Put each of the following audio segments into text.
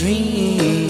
dream.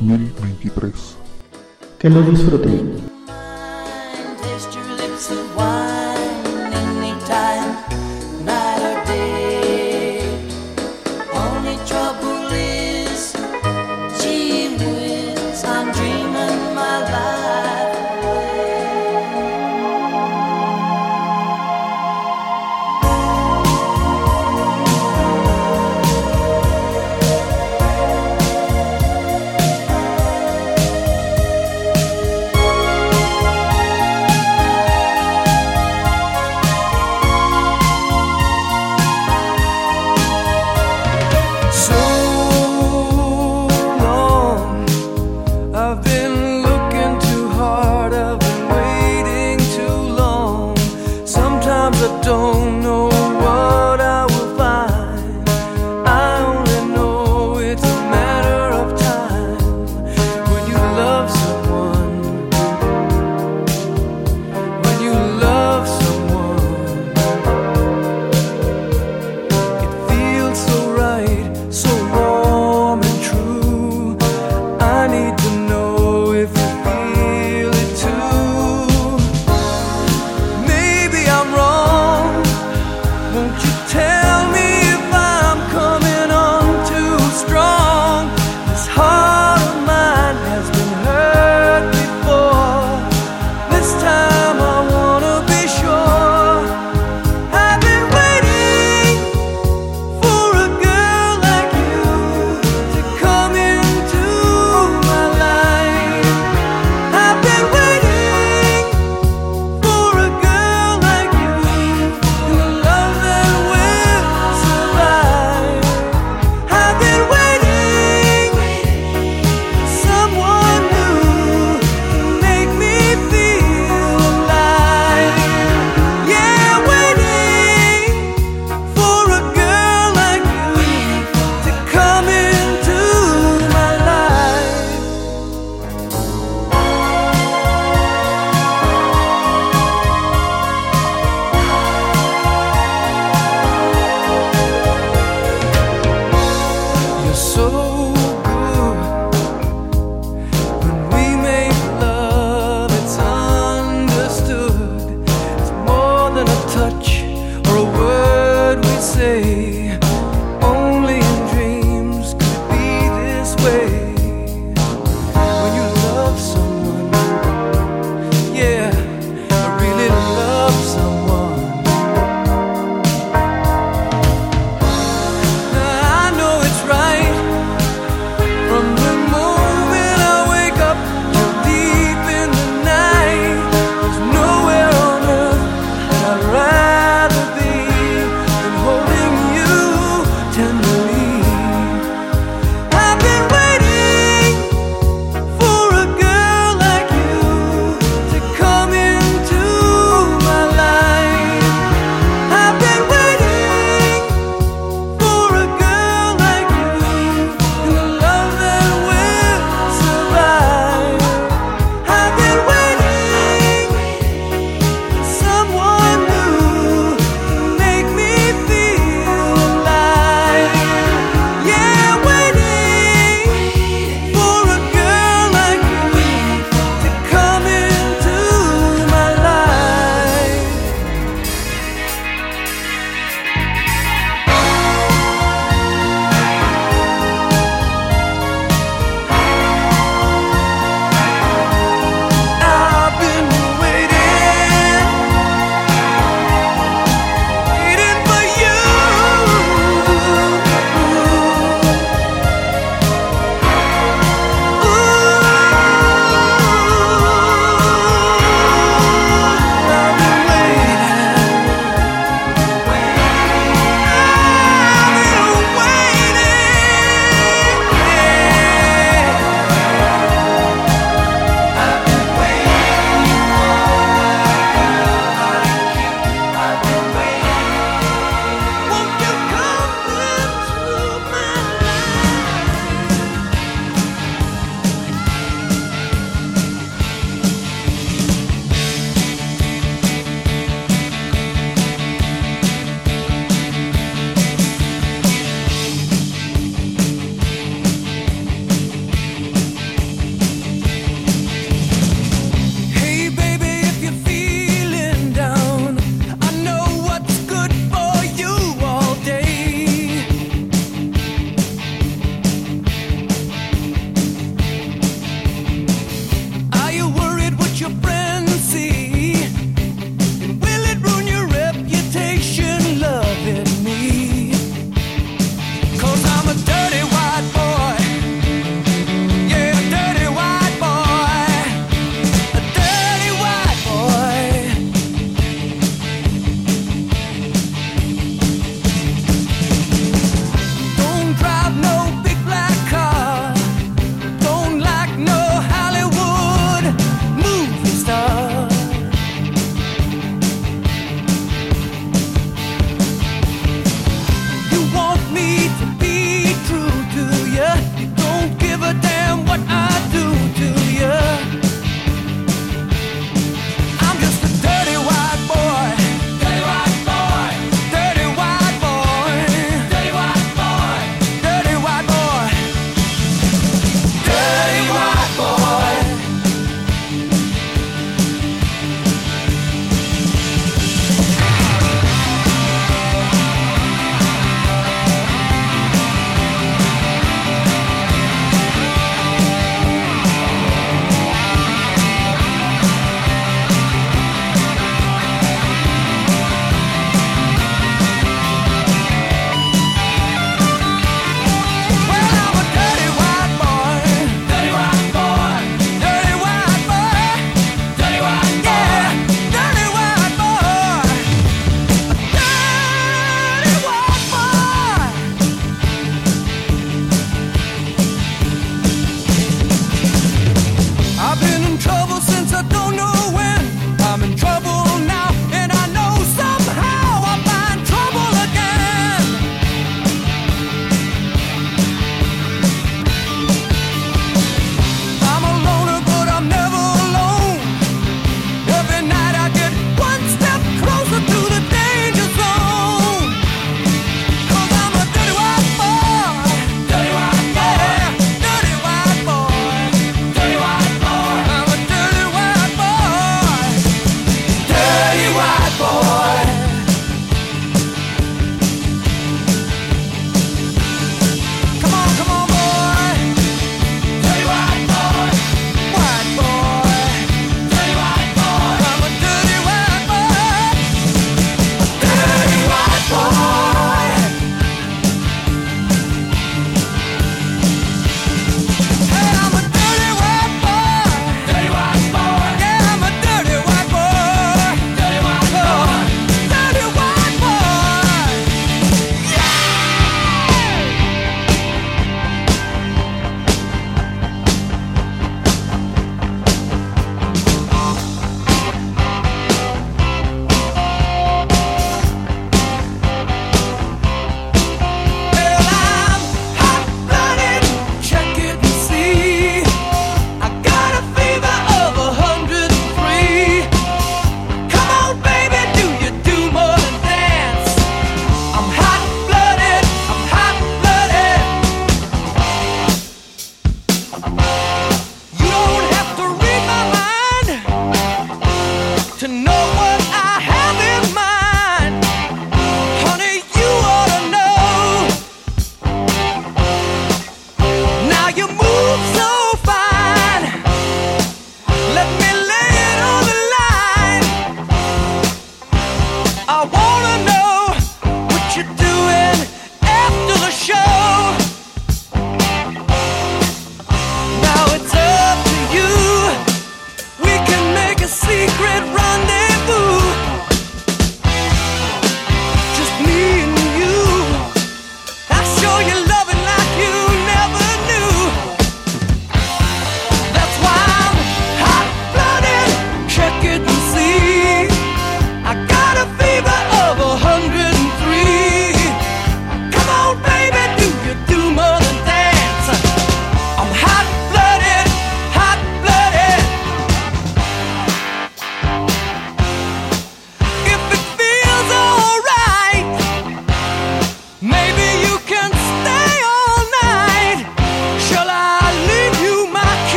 2023. Que lo disfruten.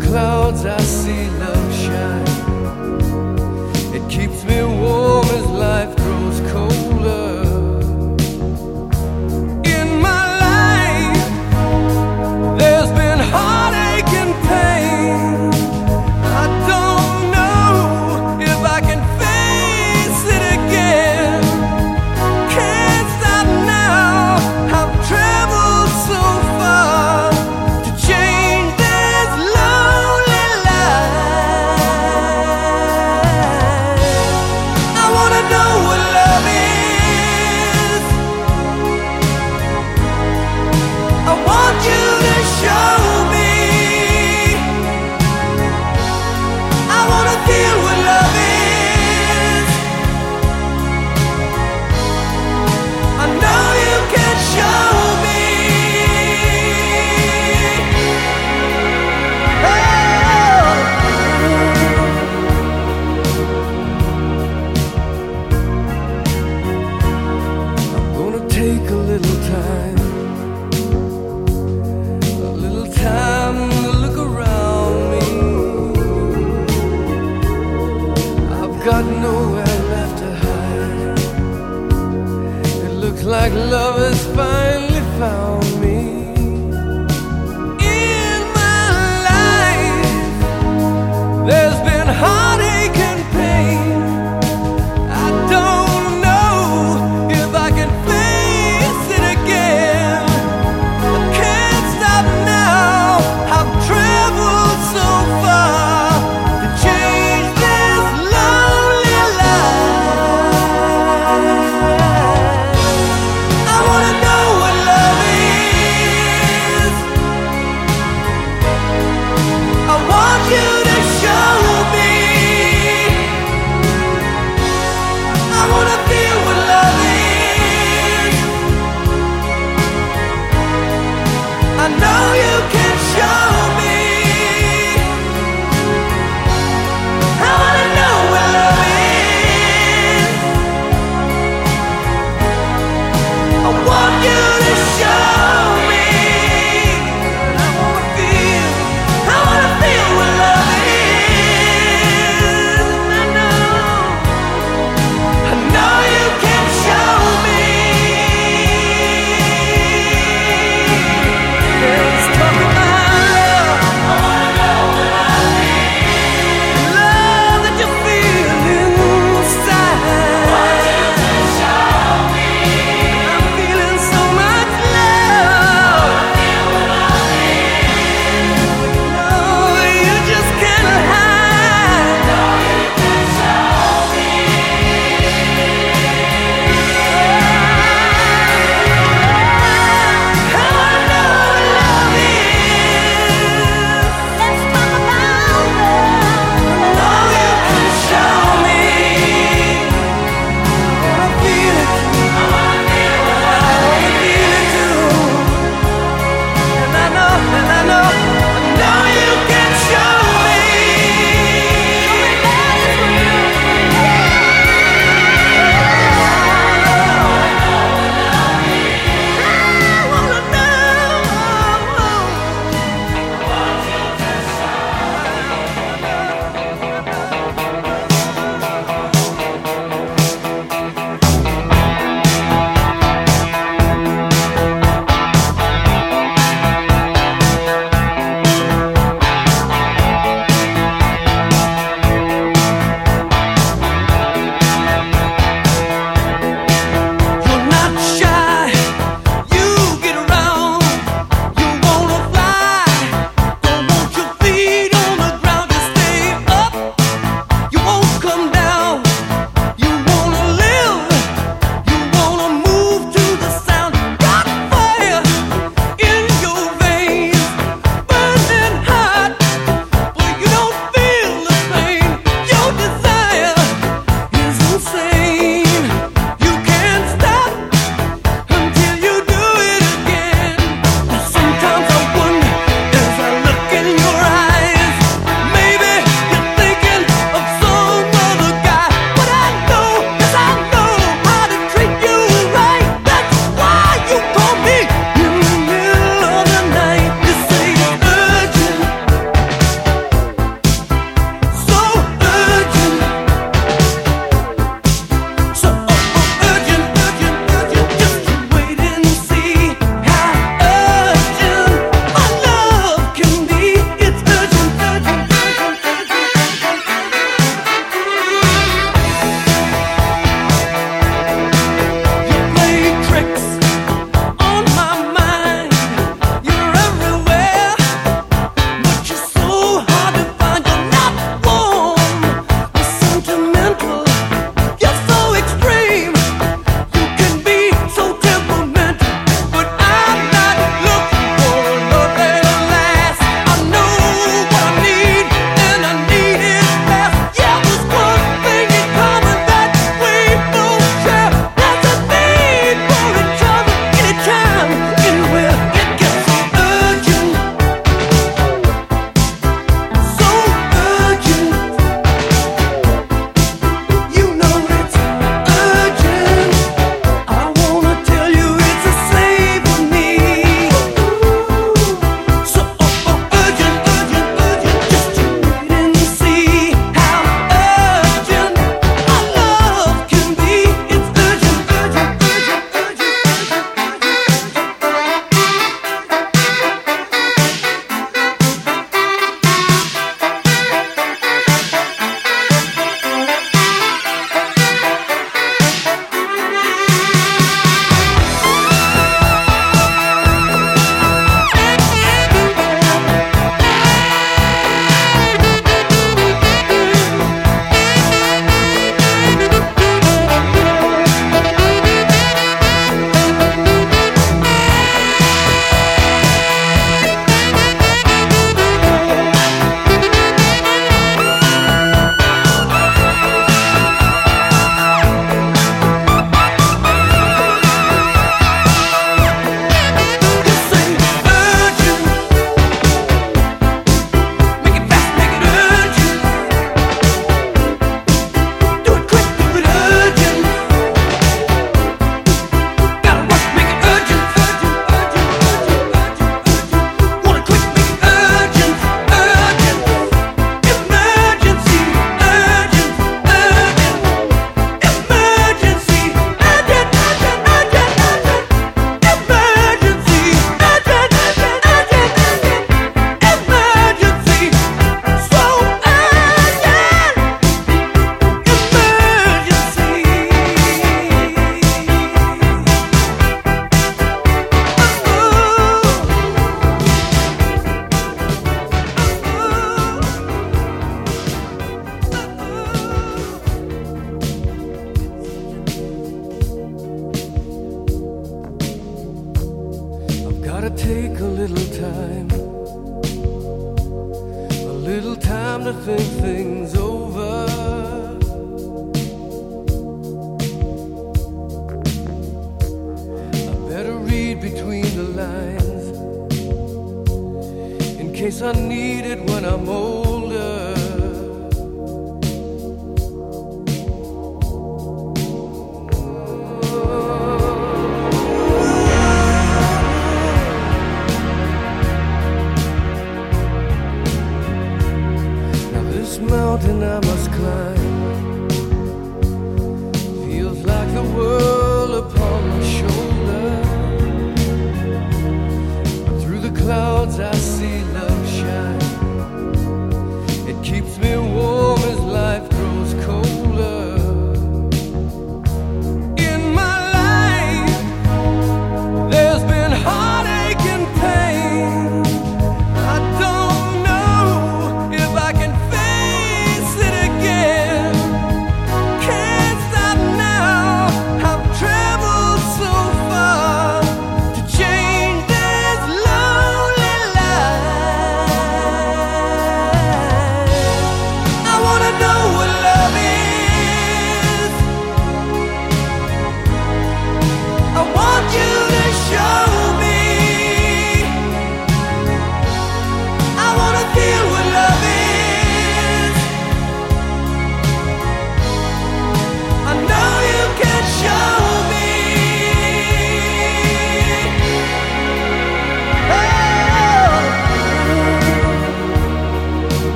clouds I see love shine. It keeps me warm.